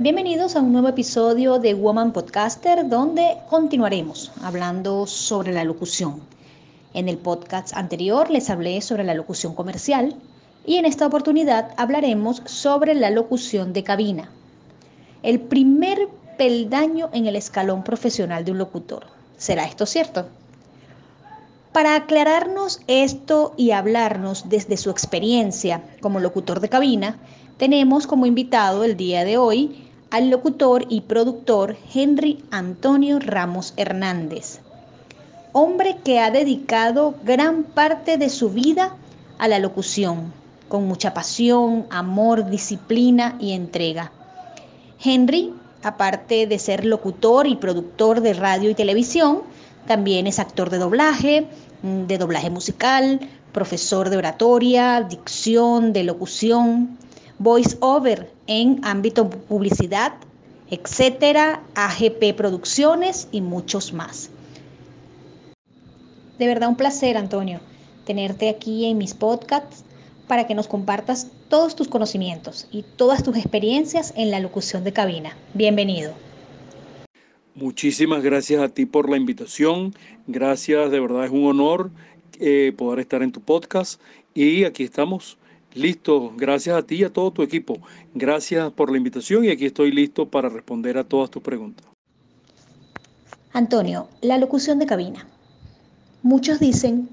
Bienvenidos a un nuevo episodio de Woman Podcaster donde continuaremos hablando sobre la locución. En el podcast anterior les hablé sobre la locución comercial y en esta oportunidad hablaremos sobre la locución de cabina. El primer peldaño en el escalón profesional de un locutor. ¿Será esto cierto? Para aclararnos esto y hablarnos desde su experiencia como locutor de cabina, tenemos como invitado el día de hoy al locutor y productor Henry Antonio Ramos Hernández, hombre que ha dedicado gran parte de su vida a la locución, con mucha pasión, amor, disciplina y entrega. Henry, aparte de ser locutor y productor de radio y televisión, también es actor de doblaje, de doblaje musical, profesor de oratoria, dicción, de locución, voice over en ámbito publicidad, etcétera, AGP Producciones y muchos más. De verdad un placer, Antonio, tenerte aquí en mis podcasts para que nos compartas todos tus conocimientos y todas tus experiencias en la locución de cabina. Bienvenido. Muchísimas gracias a ti por la invitación. Gracias, de verdad es un honor eh, poder estar en tu podcast y aquí estamos Listo, gracias a ti y a todo tu equipo. Gracias por la invitación y aquí estoy listo para responder a todas tus preguntas. Antonio, la locución de cabina. Muchos dicen,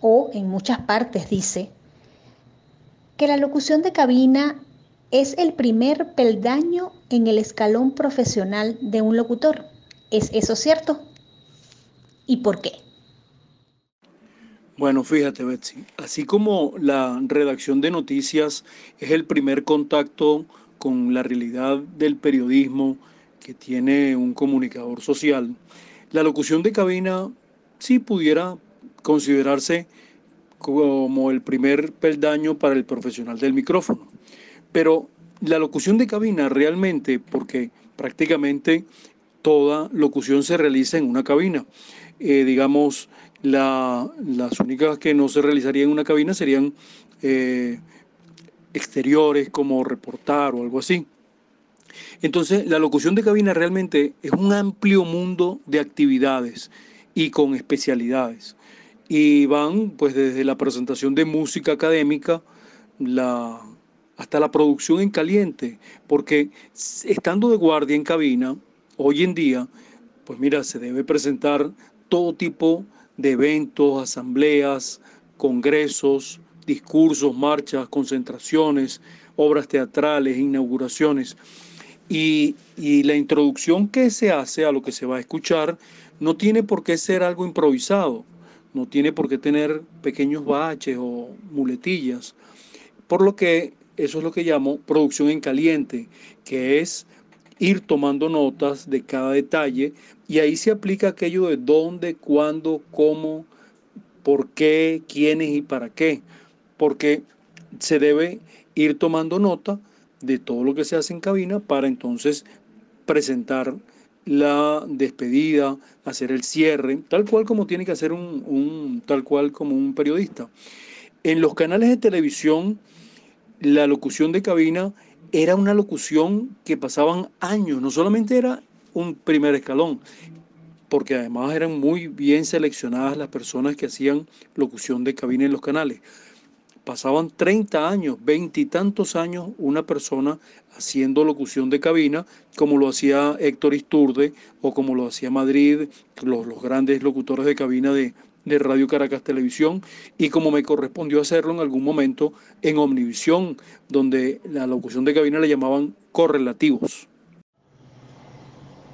o en muchas partes dice, que la locución de cabina es el primer peldaño en el escalón profesional de un locutor. ¿Es eso cierto? ¿Y por qué? Bueno, fíjate, Betsy, así como la redacción de noticias es el primer contacto con la realidad del periodismo que tiene un comunicador social, la locución de cabina sí pudiera considerarse como el primer peldaño para el profesional del micrófono. Pero la locución de cabina realmente, porque prácticamente toda locución se realiza en una cabina, eh, digamos, las únicas que no se realizarían en una cabina serían eh, exteriores como reportar o algo así. Entonces, la locución de cabina realmente es un amplio mundo de actividades y con especialidades. Y van pues desde la presentación de música académica hasta la producción en caliente, porque estando de guardia en cabina, hoy en día, pues mira, se debe presentar todo tipo de de eventos, asambleas, congresos, discursos, marchas, concentraciones, obras teatrales, inauguraciones. Y, la introducción que se hace a lo que se va a escuchar no tiene por qué ser algo improvisado, no tiene por qué tener pequeños baches o muletillas. Por lo que eso es lo que llamo producción en caliente, que es ir tomando notas de cada detalle y ahí se aplica aquello de dónde, cuándo, cómo, por qué, quiénes y para qué. Porque se debe ir tomando nota de todo lo que se hace en cabina para entonces presentar la despedida, hacer el cierre, tal cual como tiene que hacer un, un, tal cual como un periodista. En los canales de televisión, la locución de cabina era una locución que pasaban años, no solamente era un primer escalón, porque además eran muy bien seleccionadas las personas que hacían locución de cabina en los canales. Pasaban 30 años, 20 y tantos años una persona haciendo locución de cabina, como lo hacía Héctor Isturde o como lo hacía Madrid, los, los grandes locutores de cabina de, de Radio Caracas Televisión y como me correspondió hacerlo en algún momento en Omnivisión, donde la locución de cabina le llamaban correlativos.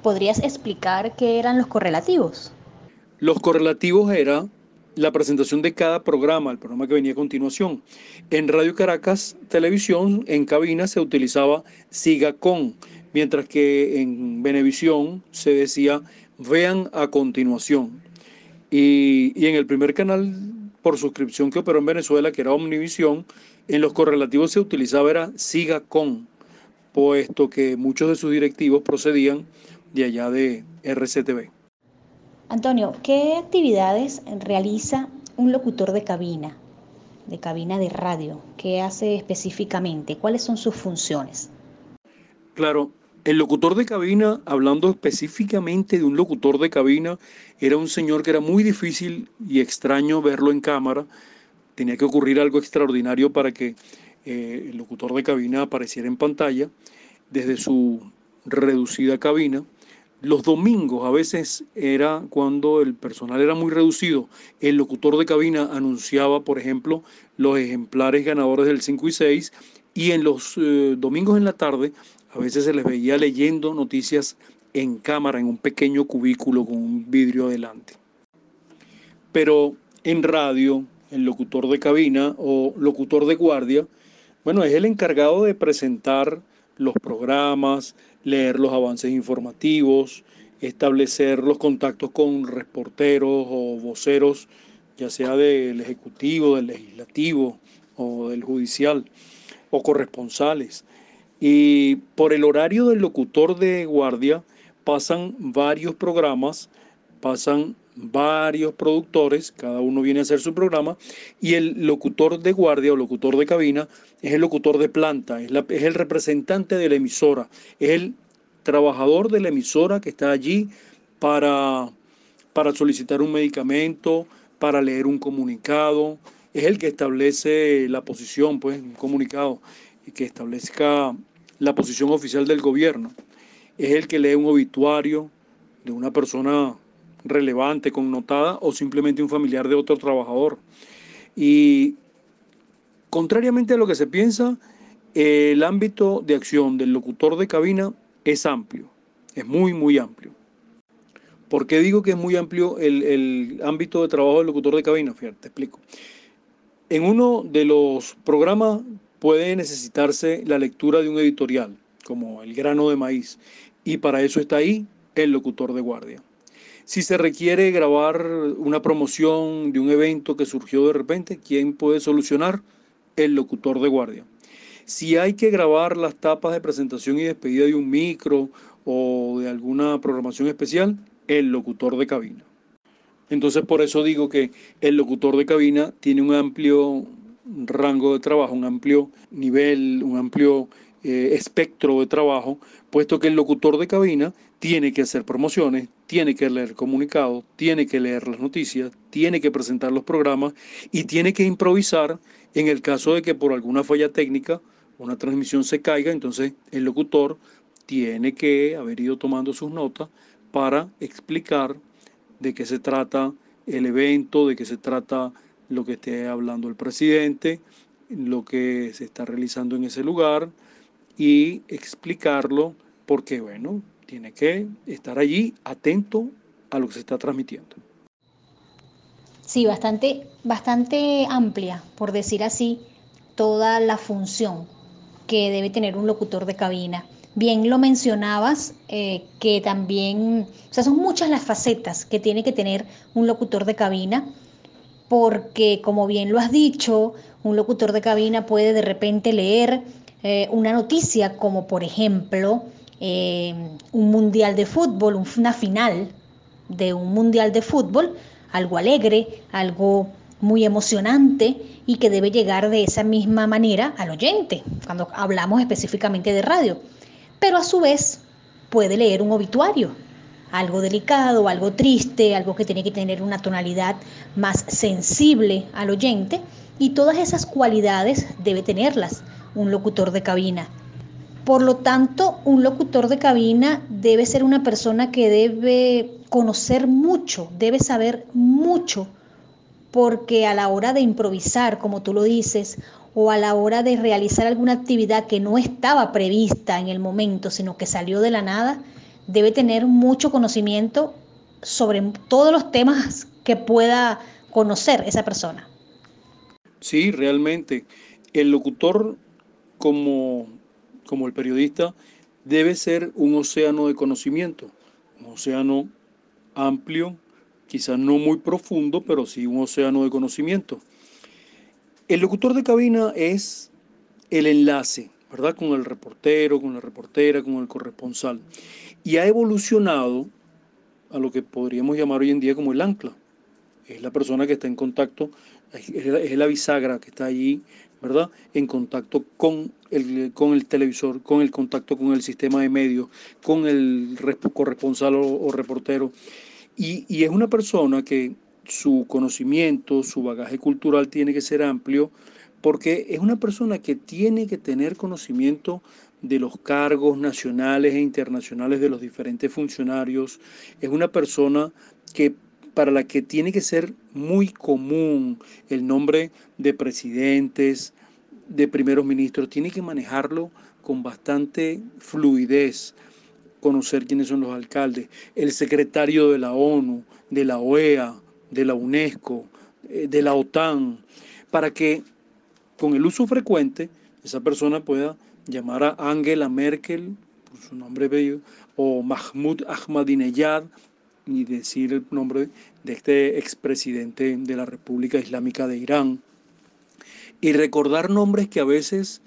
¿Podrías explicar qué eran los correlativos? Los correlativos era la presentación de cada programa, el programa que venía a continuación. En Radio Caracas Televisión, en cabina, se utilizaba Siga Con, mientras que en Venevisión se decía vean a continuación. Y, en el primer canal por suscripción que operó en Venezuela, que era Omnivisión, en los correlativos se utilizaba era puesto que muchos de sus directivos procedían de allá de RCTV. Antonio, ¿qué actividades realiza un locutor de cabina, de cabina de radio? ¿Qué hace específicamente? ¿Cuáles son sus funciones? Claro, el locutor de cabina, hablando específicamente de un locutor de cabina, era un señor que era muy difícil y extraño verlo en cámara. Tenía que ocurrir algo extraordinario para que eh, el locutor de cabina apareciera en pantalla desde su reducida cabina. Los domingos a veces era cuando el personal era muy reducido. El locutor de cabina anunciaba, por ejemplo, los ejemplares ganadores del 5 y 6 y en los eh, domingos en la tarde a veces se les veía leyendo noticias en cámara, en un pequeño cubículo con un vidrio adelante. Pero en radio, el locutor de cabina o locutor de guardia, bueno, es el encargado de presentar los programas, leer los avances informativos, establecer los contactos con reporteros o voceros, ya sea del Ejecutivo, del Legislativo o del Judicial, o corresponsales. Y por el horario del locutor de guardia pasan varios programas, pasan varios productores, cada uno viene a hacer su programa, y el locutor de guardia o locutor de cabina es el locutor de planta, es, el representante de la emisora, es el trabajador de la emisora que está allí para, para solicitar un medicamento, para leer un comunicado, es el que establece la posición, pues, un comunicado que establezca la posición oficial del gobierno. Es el que lee un obituario de una persona relevante, connotada, o simplemente un familiar de otro trabajador. Y contrariamente a lo que se piensa, el ámbito de acción del locutor de cabina es amplio, es muy, muy amplio. ¿Por qué digo que es muy amplio el, el ámbito de trabajo del locutor de cabina? Fíjate, te explico. En uno de los programas puede necesitarse la lectura de un editorial, como el grano de maíz, y para eso está ahí el locutor de guardia. Si se requiere grabar una promoción de un evento que surgió de repente, ¿quién puede solucionar? El locutor de guardia. Si hay que grabar las tapas de presentación y despedida de un micro o de alguna programación especial, el locutor de cabina. Entonces por eso digo que el locutor de cabina tiene un amplio rango de trabajo, un amplio nivel, un amplio eh, espectro de trabajo, puesto que el locutor de cabina tiene que hacer promociones, tiene que leer comunicados, tiene que leer las noticias, tiene que presentar los programas y tiene que improvisar en el caso de que por alguna falla técnica una transmisión se caiga, entonces el locutor tiene que haber ido tomando sus notas para explicar de qué se trata el evento, de qué se trata lo que esté hablando el presidente, lo que se está realizando en ese lugar y explicarlo porque, bueno, tiene que estar allí atento a lo que se está transmitiendo. Sí, bastante, bastante amplia, por decir así, toda la función que debe tener un locutor de cabina. Bien lo mencionabas, eh, que también, o sea, son muchas las facetas que tiene que tener un locutor de cabina porque como bien lo has dicho, un locutor de cabina puede de repente leer eh, una noticia como por ejemplo eh, un mundial de fútbol, una final de un mundial de fútbol, algo alegre, algo muy emocionante y que debe llegar de esa misma manera al oyente, cuando hablamos específicamente de radio. Pero a su vez puede leer un obituario, algo delicado, algo triste, algo que tiene que tener una tonalidad más sensible al oyente y todas esas cualidades debe tenerlas un locutor de cabina. Por lo tanto, un locutor de cabina debe ser una persona que debe conocer mucho, debe saber mucho, porque a la hora de improvisar, como tú lo dices, o a la hora de realizar alguna actividad que no estaba prevista en el momento, sino que salió de la nada, debe tener mucho conocimiento sobre todos los temas que pueda conocer esa persona. Sí, realmente. El locutor, como, como el periodista, debe ser un océano de conocimiento, un océano amplio, quizás no muy profundo, pero sí un océano de conocimiento. El locutor de cabina es el enlace, ¿verdad? Con el reportero, con la reportera, con el corresponsal. Y ha evolucionado a lo que podríamos llamar hoy en día como el ancla. Es la persona que está en contacto, es la bisagra que está allí, ¿verdad? En contacto con el, con el televisor, con el contacto con el sistema de medios, con el corresponsal o, reportero. Y, y es una persona que su conocimiento, su bagaje cultural tiene que ser amplio, porque es una persona que tiene que tener conocimiento de los cargos nacionales e internacionales de los diferentes funcionarios. Es una persona que para la que tiene que ser muy común el nombre de presidentes, de primeros ministros, tiene que manejarlo con bastante fluidez, conocer quiénes son los alcaldes, el secretario de la ONU, de la OEA, de la UNESCO, eh, de la OTAN, para que con el uso frecuente esa persona pueda llamar a Angela Merkel, por su nombre bello, o Mahmoud Ahmadinejad, y decir el nombre de este expresidente de la República Islámica de Irán. Y recordar nombres que a veces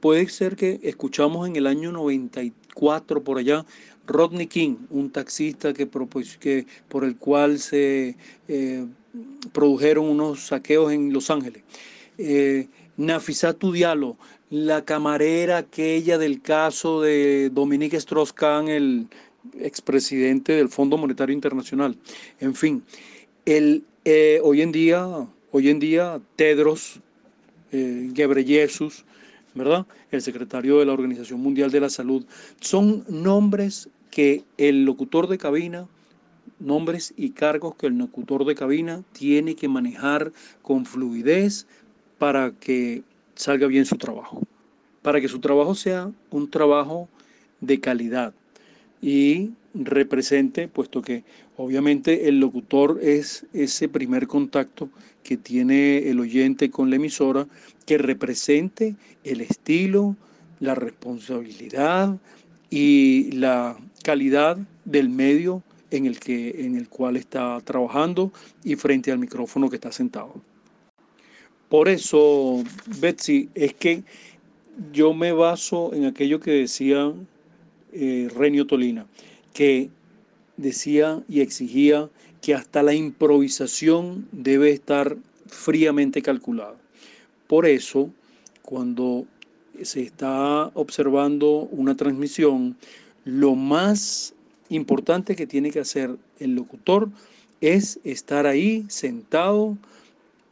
puede ser que escuchamos en el año 94 por allá, Rodney King, un taxista que, por el cual se eh, produjeron unos saqueos en Los Ángeles. Eh, Nafisatu la camarera aquella del caso de Dominique Strauss-Kahn, el expresidente del Fondo Monetario Internacional. En fin, el, eh, hoy en día, hoy en día Tedros eh, Ghebreyesus, ¿verdad? El secretario de la Organización Mundial de la Salud, son nombres que el locutor de cabina, nombres y cargos que el locutor de cabina tiene que manejar con fluidez para que salga bien su trabajo, para que su trabajo sea un trabajo de calidad y represente, puesto que obviamente el locutor es ese primer contacto que tiene el oyente con la emisora, que represente el estilo, la responsabilidad y la calidad del medio en el, que, en el cual está trabajando y frente al micrófono que está sentado. Por eso, Betsy, es que yo me baso en aquello que decía eh, Renio Tolina, que decía y exigía que hasta la improvisación debe estar fríamente calculada. Por eso, cuando se está observando una transmisión, lo más importante que tiene que hacer el locutor es estar ahí sentado,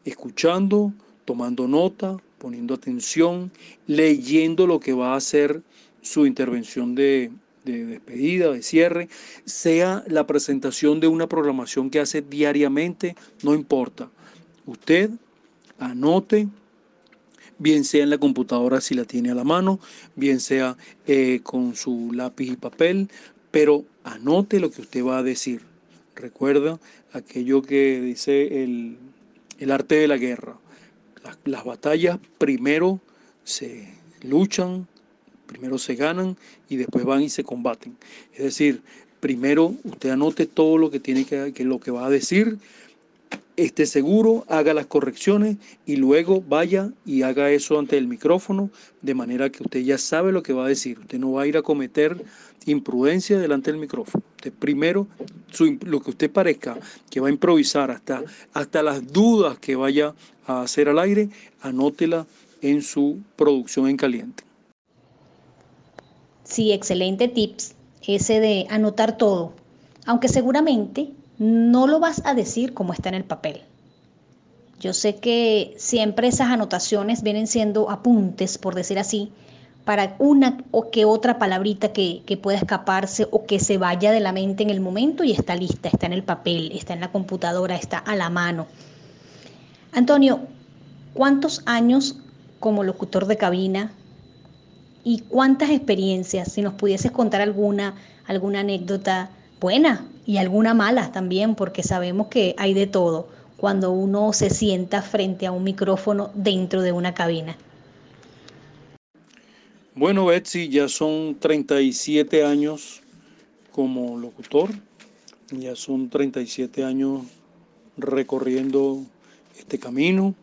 escuchando, tomando nota, poniendo atención, leyendo lo que va a ser su intervención de, despedida, de cierre, sea la presentación de una programación que hace diariamente, no importa. Usted anote, bien sea en la computadora si la tiene a la mano, bien sea eh, con su lápiz y papel, pero anote lo que usted va a decir. Recuerda aquello que dice el, el arte de la guerra las, batallas primero se luchan, primero se ganan y después van y se combaten. Es decir, primero usted anote todo lo que tiene que, que lo que va a decir, esté seguro, haga las correcciones y luego vaya y haga eso ante el micrófono de manera que usted ya sabe lo que va a decir. Usted no va a ir a cometer imprudencia delante del micrófono. Usted primero, lo que usted parezca que va a improvisar, hasta, hasta las dudas que vaya a hacer al aire, anótela en su producción en caliente. Sí, excelente tips ese de anotar todo, aunque seguramente no lo vas a decir como está en el papel. Yo sé que siempre esas anotaciones vienen siendo apuntes, por decir así, para una o que otra palabrita que, que, pueda escaparse o que se vaya de la mente en el momento y está lista, está en el papel, está en la computadora, está a la mano. Antonio, ¿cuántos años como locutor de cabina y cuántas experiencias, si nos pudieses contar alguna, alguna anécdota buena y alguna mala también, porque sabemos que hay de todo cuando uno se sienta frente a un micrófono dentro de una cabina. Bueno, Betsy, ya son 37 años como locutor, ya son 37 años recorriendo este camino.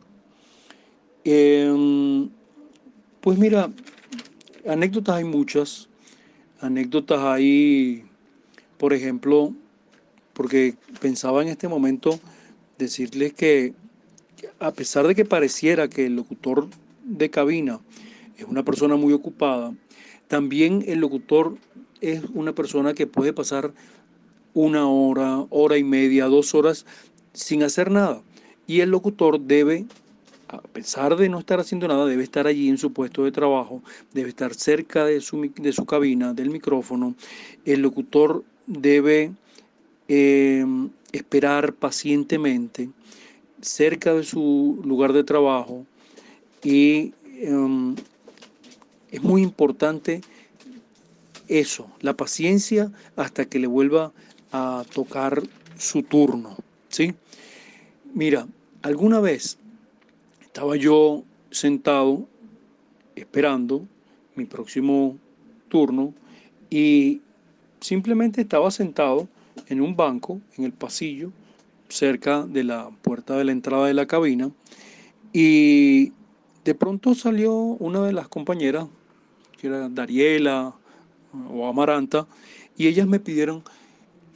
Em, pues mira, anécdotas hay muchas, anécdotas hay, por ejemplo, porque pensaba en este momento decirles que a pesar de que pareciera que el locutor de cabina es una persona muy ocupada, también el locutor es una persona que puede pasar una hora, hora y media, dos horas sin hacer nada. Y el locutor debe, a pesar de no estar haciendo nada, debe estar allí en su puesto de trabajo, debe estar cerca de su, de su cabina, del micrófono. El locutor debe eh, esperar pacientemente cerca de su lugar de trabajo y em, es muy importante eso, la paciencia hasta que le vuelva a tocar su turno, ¿sí? Mira, alguna vez estaba yo sentado esperando mi próximo turno y simplemente estaba sentado en un banco en el pasillo cerca de la puerta de la entrada de la cabina y de pronto salió una de las compañeras, que era Dariela o Amaranta, y ellas me pidieron,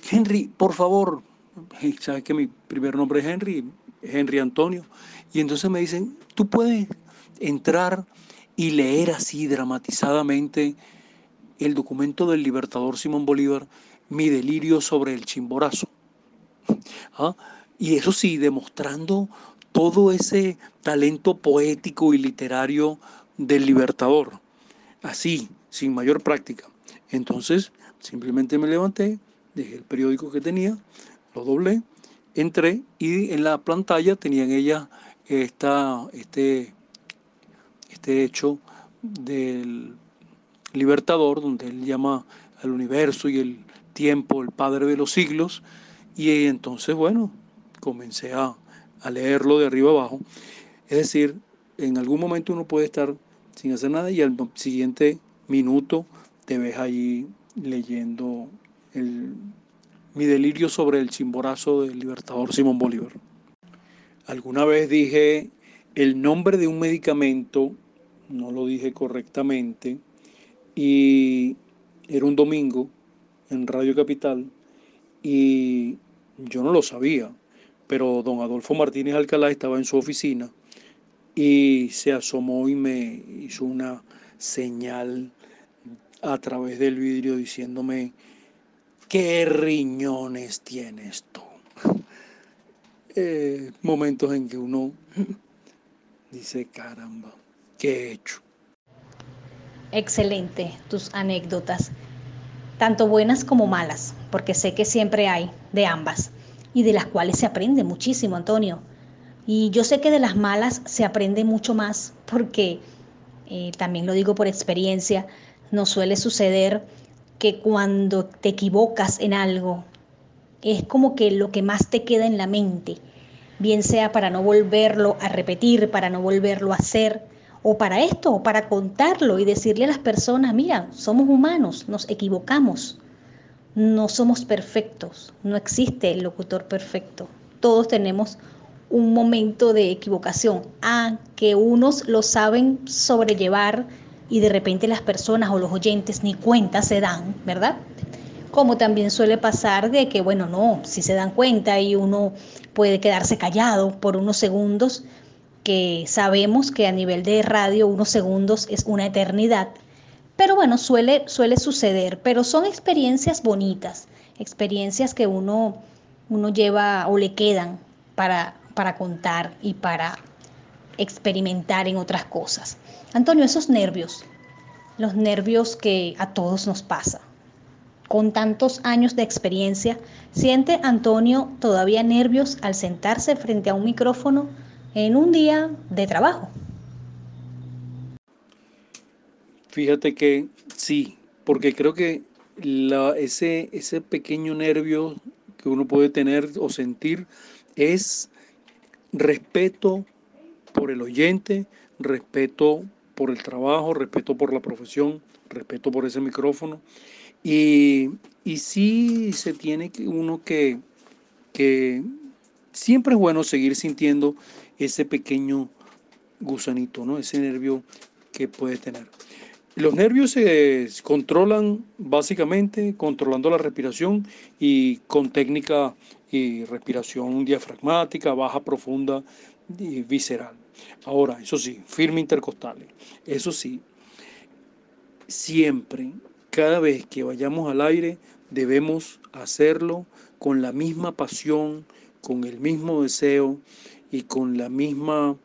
Henry, por favor, sabes que mi primer nombre es Henry, Henry Antonio, y entonces me dicen, tú puedes entrar y leer así dramatizadamente el documento del libertador Simón Bolívar, Mi delirio sobre el chimborazo. ¿Ah? Y eso sí, demostrando todo ese talento poético y literario del libertador, así, sin mayor práctica. Entonces, simplemente me levanté, dejé el periódico que tenía, lo doblé, entré y en la pantalla tenían ellas esta, este, este hecho del libertador, donde él llama al universo y el tiempo el padre de los siglos, y entonces, bueno, comencé a, leerlo de arriba abajo. Es decir, en algún momento uno puede estar sin hacer nada y al siguiente minuto te ves allí leyendo el, mi delirio sobre el chimborazo del libertador Simón Bolívar. Alguna vez dije el nombre de un medicamento, no lo dije correctamente, y era un domingo en Radio Capital y yo no lo sabía, pero don Adolfo Martínez Alcalá estaba en su oficina y se asomó y me hizo una señal a través del vidrio diciéndome, ¿qué riñones tienes tú? Eh, momentos en que uno dice, caramba, ¿qué he hecho? Excelente tus anécdotas tanto buenas como malas, porque sé que siempre hay de ambas y de las cuales se aprende muchísimo, Antonio. Y yo sé que de las malas se aprende mucho más porque, eh, también lo digo por experiencia, nos suele suceder que cuando te equivocas en algo, es como que lo que más te queda en la mente, bien sea para no volverlo a repetir, para no volverlo a hacer, o para esto, o para contarlo y decirle a las personas, mira, somos humanos, nos equivocamos, no somos perfectos, no existe el locutor perfecto, todos tenemos un momento de equivocación, a que unos lo saben sobrellevar y de repente las personas o los oyentes ni cuenta se dan, ¿verdad? Como también suele pasar de que, bueno, no, si se dan cuenta y uno puede quedarse callado por unos segundos, que sabemos que a nivel de radio unos segundos es una eternidad, pero bueno, suele, suele suceder, pero son experiencias bonitas, experiencias que uno, uno lleva o le quedan para, para contar y para experimentar en otras cosas. Antonio, esos nervios, los nervios que a todos nos pasa. Con tantos años de experiencia, ¿siente Antonio todavía nervios al sentarse frente a un micrófono en un día de trabajo. Fíjate que sí, porque creo que ese, ese pequeño nervio que uno puede tener o sentir es respeto por el oyente, respeto por el trabajo, respeto por la profesión, respeto por ese micrófono. Y, y sí se tiene uno que, que siempre es bueno seguir sintiendo ese pequeño gusanito, ¿no? Ese nervio que puede tener. Los nervios se controlan básicamente controlando la respiración y con técnica y respiración diafragmática, baja, profunda y visceral. Ahora, eso sí, firme intercostales. Eso sí, siempre, cada vez que vayamos al aire, debemos hacerlo con la misma pasión, con el mismo deseo y con la misma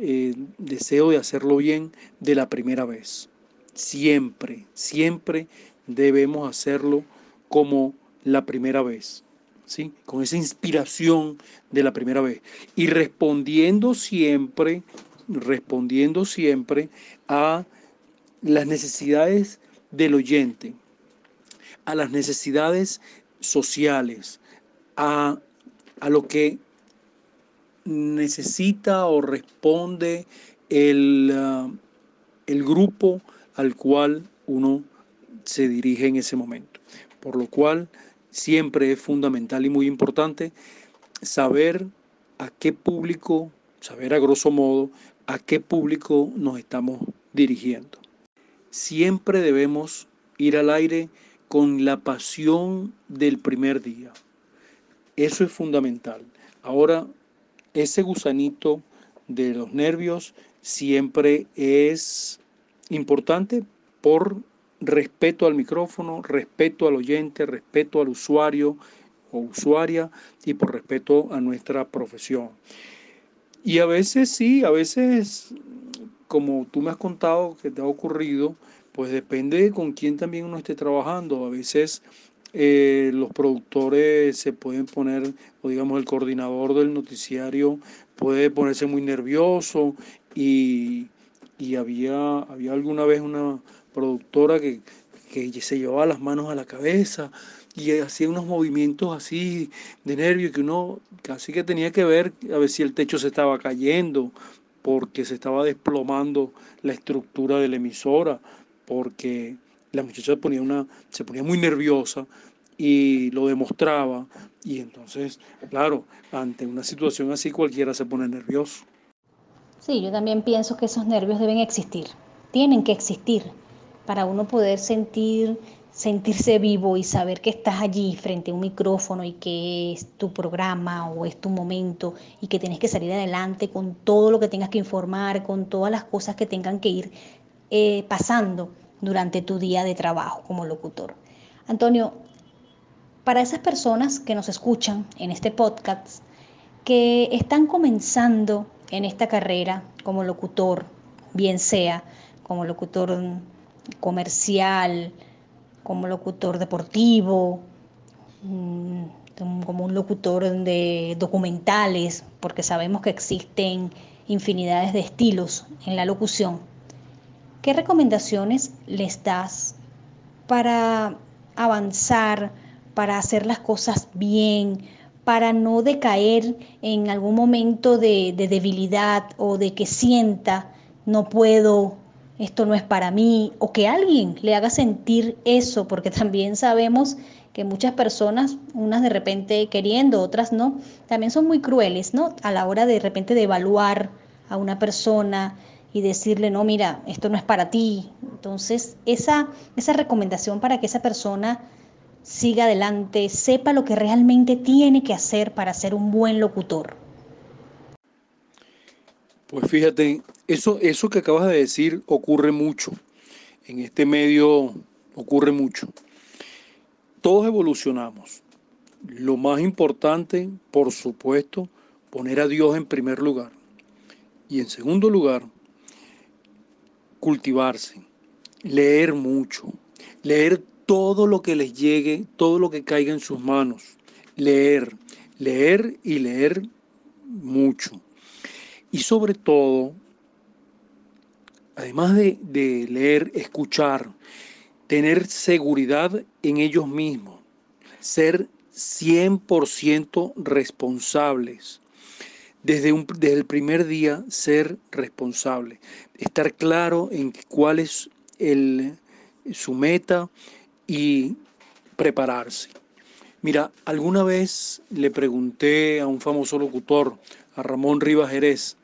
eh, deseo de hacerlo bien de la primera vez. Siempre, siempre debemos hacerlo como la primera vez. ¿Sí? Con esa inspiración de la primera vez. Y respondiendo siempre, respondiendo siempre a las necesidades del oyente, a las necesidades sociales, a, a lo que necesita o responde el, ah, el grupo al cual uno se dirige en ese momento. Por lo cual siempre es fundamental y muy importante saber a qué público, saber a grosso modo a qué público nos estamos dirigiendo. Siempre debemos ir al aire con la pasión del primer día. Eso es fundamental. Ahora ese gusanito de los nervios siempre es importante por respeto al micrófono, respeto al oyente, respeto al usuario o usuaria y por respeto a nuestra profesión. Y a veces sí, a veces, como tú me has contado que te ha ocurrido, pues depende con quién también uno esté trabajando. A veces eh, los productores se pueden poner, o digamos el coordinador del noticiario puede ponerse muy nervioso y, había, había alguna vez una productora que, que se llevaba las manos a la cabeza y hacía unos movimientos así de nervio que uno casi que tenía que ver a ver si el techo se estaba cayendo porque se estaba desplomando la estructura de la emisora porque la muchacha ponía una, se ponía muy nerviosa y lo demostraba. Y entonces, claro, ante una situación así cualquiera se pone nervioso. Sí, yo también pienso que esos nervios deben existir, tienen que existir para uno poder sentir sentirse vivo y saber que estás allí frente a un micrófono y que es tu programa o es tu momento y que tienes que salir adelante con todo lo que tengas que informar, con todas las cosas que tengan que ir eh, pasando durante tu día de trabajo como locutor. Antonio, para esas personas que nos escuchan en este podcast, que están comenzando en esta carrera como locutor, bien sea como locutor comercial, como locutor deportivo, mm, como un locutor de documentales, porque sabemos que existen infinidades de estilos en la locución. ¿Qué recomendaciones les das para avanzar, para hacer las cosas bien, para no decaer en algún momento de, debilidad o de que sienta, no puedo, esto no es para mí, o que alguien le haga sentir eso, porque también sabemos que muchas personas, unas de repente queriendo, otras no, también son muy crueles, ¿no? A la hora de, de repente de evaluar a una persona, y decirle, no, mira, esto no es para ti. Entonces, esa, esa recomendación para que esa persona siga adelante, sepa lo que realmente tiene que hacer para ser un buen locutor. Pues fíjate, eso, eso que acabas de decir ocurre mucho. En este medio ocurre mucho. Todos evolucionamos. Lo más importante, por supuesto, poner a Dios en primer lugar. Y en segundo lugar, cultivarse, leer mucho, leer todo lo que les llegue, todo lo que caiga en sus manos, leer, leer y leer mucho. Y sobre todo, además de, leer, escuchar, tener seguridad en ellos mismos, ser 100% responsables, desde, desde el primer día ser responsable, estar claro en cuál es el, su meta y prepararse. Mira, alguna vez le pregunté a un famoso locutor, a Ramón Rivas Jerez,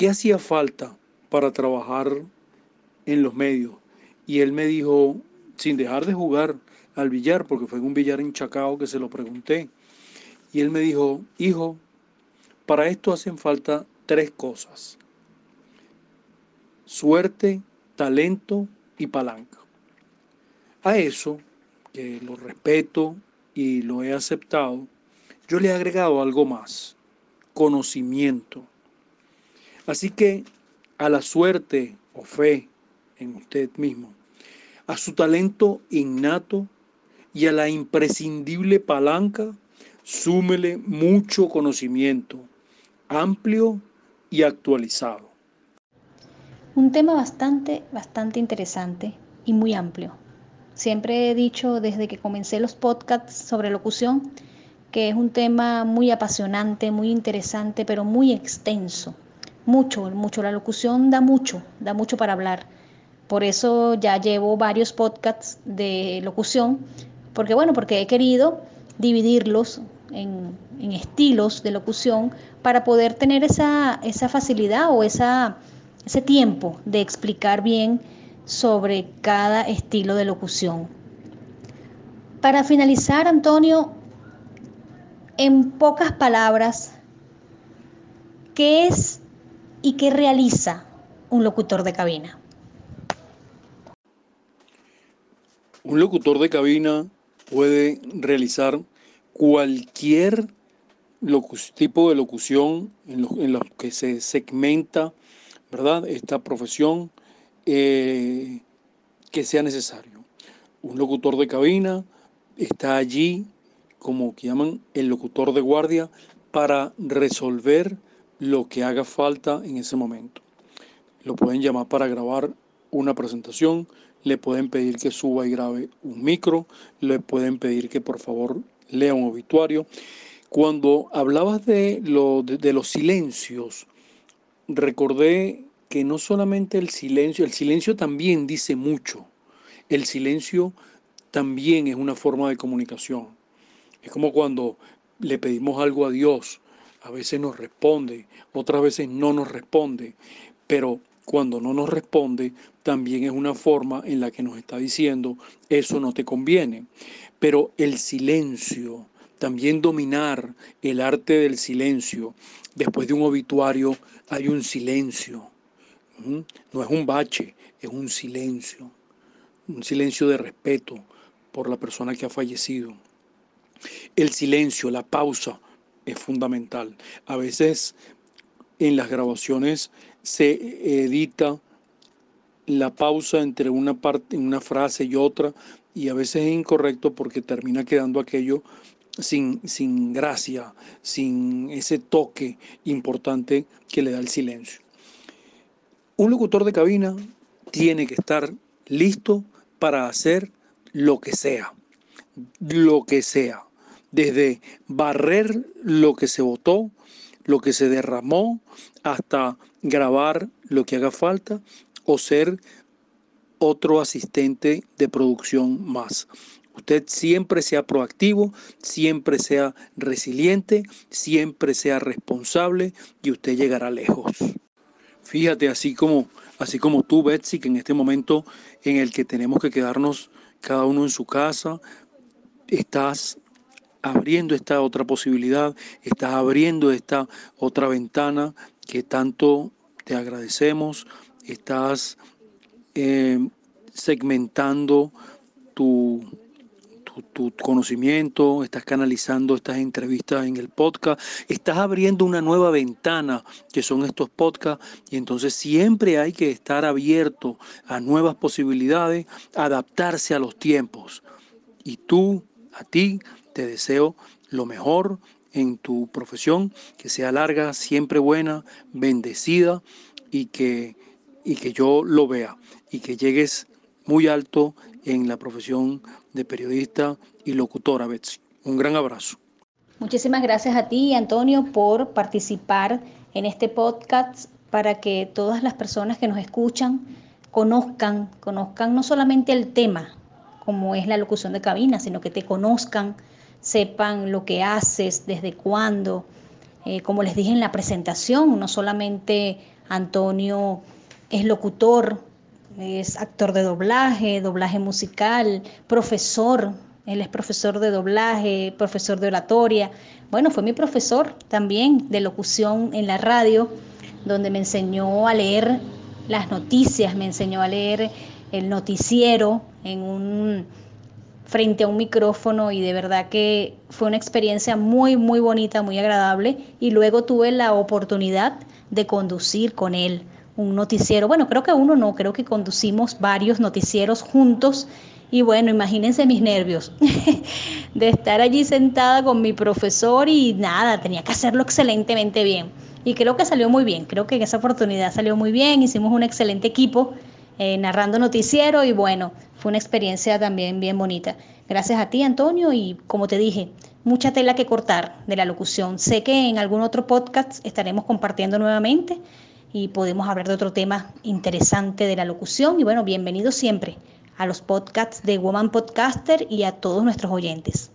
¿qué hacía falta para trabajar en los medios? Y él me dijo, sin dejar de jugar al billar, porque fue en un billar en Chacao que se lo pregunté, y él me dijo, hijo, para esto hacen falta tres cosas. Suerte, talento y palanca. A eso, que lo respeto y lo he aceptado, yo le he agregado algo más, conocimiento. Así que a la suerte o fe en usted mismo, a su talento innato y a la imprescindible palanca, súmele mucho conocimiento, amplio y actualizado. Un tema bastante, bastante interesante y muy amplio. Siempre he dicho desde que comencé los podcasts sobre locución que es un tema muy apasionante, muy interesante, pero muy extenso. Mucho, mucho. La locución da mucho, da mucho para hablar. Por eso ya llevo varios podcasts de locución, porque bueno, porque he querido dividirlos en, estilos de locución para poder tener esa, esa facilidad o esa, ese tiempo de explicar bien sobre cada estilo de locución. Para finalizar, Antonio, en pocas palabras, ¿qué es y qué realiza un locutor de cabina? Un locutor de cabina puede realizar cualquier tipo de locución en lo, que se segmenta, ¿verdad? Esta profesión eh, que sea necesario. Un locutor de cabina está allí, como que llaman el locutor de guardia, para resolver lo que haga falta en ese momento. Lo pueden llamar para grabar una presentación, le pueden pedir que suba y grabe un micro, le pueden pedir que por favor lea un obituario. Cuando hablabas de, de, los silencios, recordé que no solamente el silencio, el silencio también dice mucho. El silencio también es una forma de comunicación. Es como cuando le pedimos algo a Dios, a veces nos responde, otras veces no nos responde, pero cuando no nos responde, también es una forma en la que nos está diciendo, eso no te conviene. Pero el silencio, también dominar el arte del silencio. Después de un obituario hay un silencio. No es un bache, es un silencio. Un silencio de respeto por la persona que ha fallecido. El silencio, la pausa es fundamental. A veces en las grabaciones se edita la pausa entre una parte, una frase y otra, y a veces es incorrecto porque termina quedando aquello sin, sin gracia, sin ese toque importante que le da el silencio. Un locutor de cabina tiene que estar listo para hacer lo que sea, lo que sea, desde barrer lo que se votó, lo que se derramó, hasta grabar lo que haga falta o ser otro asistente de producción más. Usted siempre sea proactivo, siempre sea resiliente, siempre sea responsable y usted llegará lejos. Fíjate, así como, así como tú, Betsy, que en este momento en el que tenemos que quedarnos cada uno en su casa, estás abriendo esta otra posibilidad, estás abriendo esta otra ventana que tanto te agradecemos, estás eh, segmentando tu, tu, conocimiento, estás canalizando estas entrevistas en el podcast, estás abriendo una nueva ventana que son estos podcasts y entonces siempre hay que estar abierto a nuevas posibilidades, adaptarse a los tiempos. Y tú, a ti, te deseo lo mejor en tu profesión, que sea larga, siempre buena, bendecida y que, y que yo lo vea y que llegues muy alto en la profesión de periodista y locutora, Betsy. Un gran abrazo. Muchísimas gracias a ti, Antonio, por participar en este podcast para que todas las personas que nos escuchan conozcan, conozcan no solamente el tema, como es la locución de cabina, sino que te conozcan, sepan lo que haces, desde cuándo. Eh, como les dije en la presentación, no solamente Antonio es locutor, es actor de doblaje, doblaje musical, profesor, él es profesor de doblaje, profesor de oratoria. Bueno, fue mi profesor también de locución en la radio, donde me enseñó a leer las noticias, me enseñó a leer el noticiero en un frente a un micrófono y de verdad que fue una experiencia muy muy bonita, muy agradable y luego tuve la oportunidad de conducir con él un noticiero. Bueno, creo que uno no, creo que conducimos varios noticieros juntos y bueno, imagínense mis nervios de estar allí sentada con mi profesor y nada, tenía que hacerlo excelentemente bien. Y creo que salió muy bien, creo que en esa oportunidad salió muy bien, hicimos un excelente equipo eh, narrando noticiero y bueno, fue una experiencia también bien bonita. Gracias a ti, Antonio, y como te dije, mucha tela que cortar de la locución. Sé que en algún otro podcast estaremos compartiendo nuevamente y podemos hablar de otro tema interesante de la locución y bueno, bienvenido siempre a los podcasts de Woman Podcaster y a todos nuestros oyentes.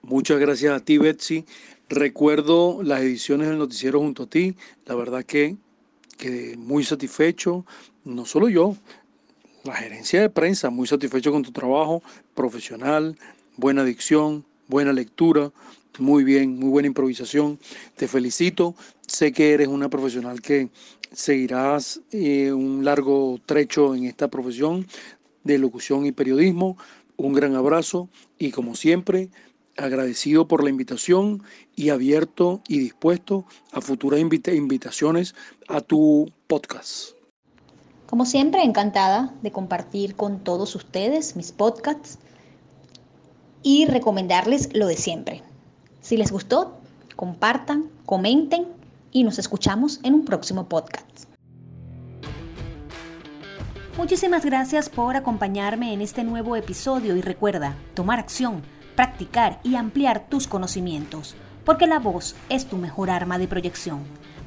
Muchas gracias a ti, Betsy. Recuerdo las ediciones del noticiero junto a ti. La verdad que quedé muy satisfecho, no solo yo, la gerencia de prensa, muy satisfecho con tu trabajo profesional, buena dicción, buena lectura, muy bien, muy buena improvisación. Te felicito. Sé que eres una profesional que seguirás eh, un largo trecho en esta profesión de locución y periodismo. Un gran abrazo y como siempre, agradecido por la invitación y abierto y dispuesto a futuras invitaciones a tu podcast. Como siempre, encantada de compartir con todos ustedes mis podcasts y recomendarles lo de siempre. Si les gustó, compartan, comenten y nos escuchamos en un próximo podcast. Muchísimas gracias por acompañarme en este nuevo episodio y recuerda, tomar acción, practicar y ampliar tus conocimientos, porque la voz es tu mejor arma de proyección.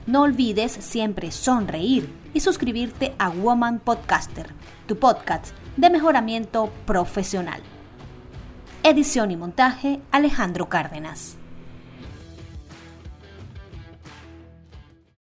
No olvides siempre sonreír y suscribirte a Woman Podcaster, tu podcast de mejoramiento profesional. Edición y montaje Alejandro Cárdenas.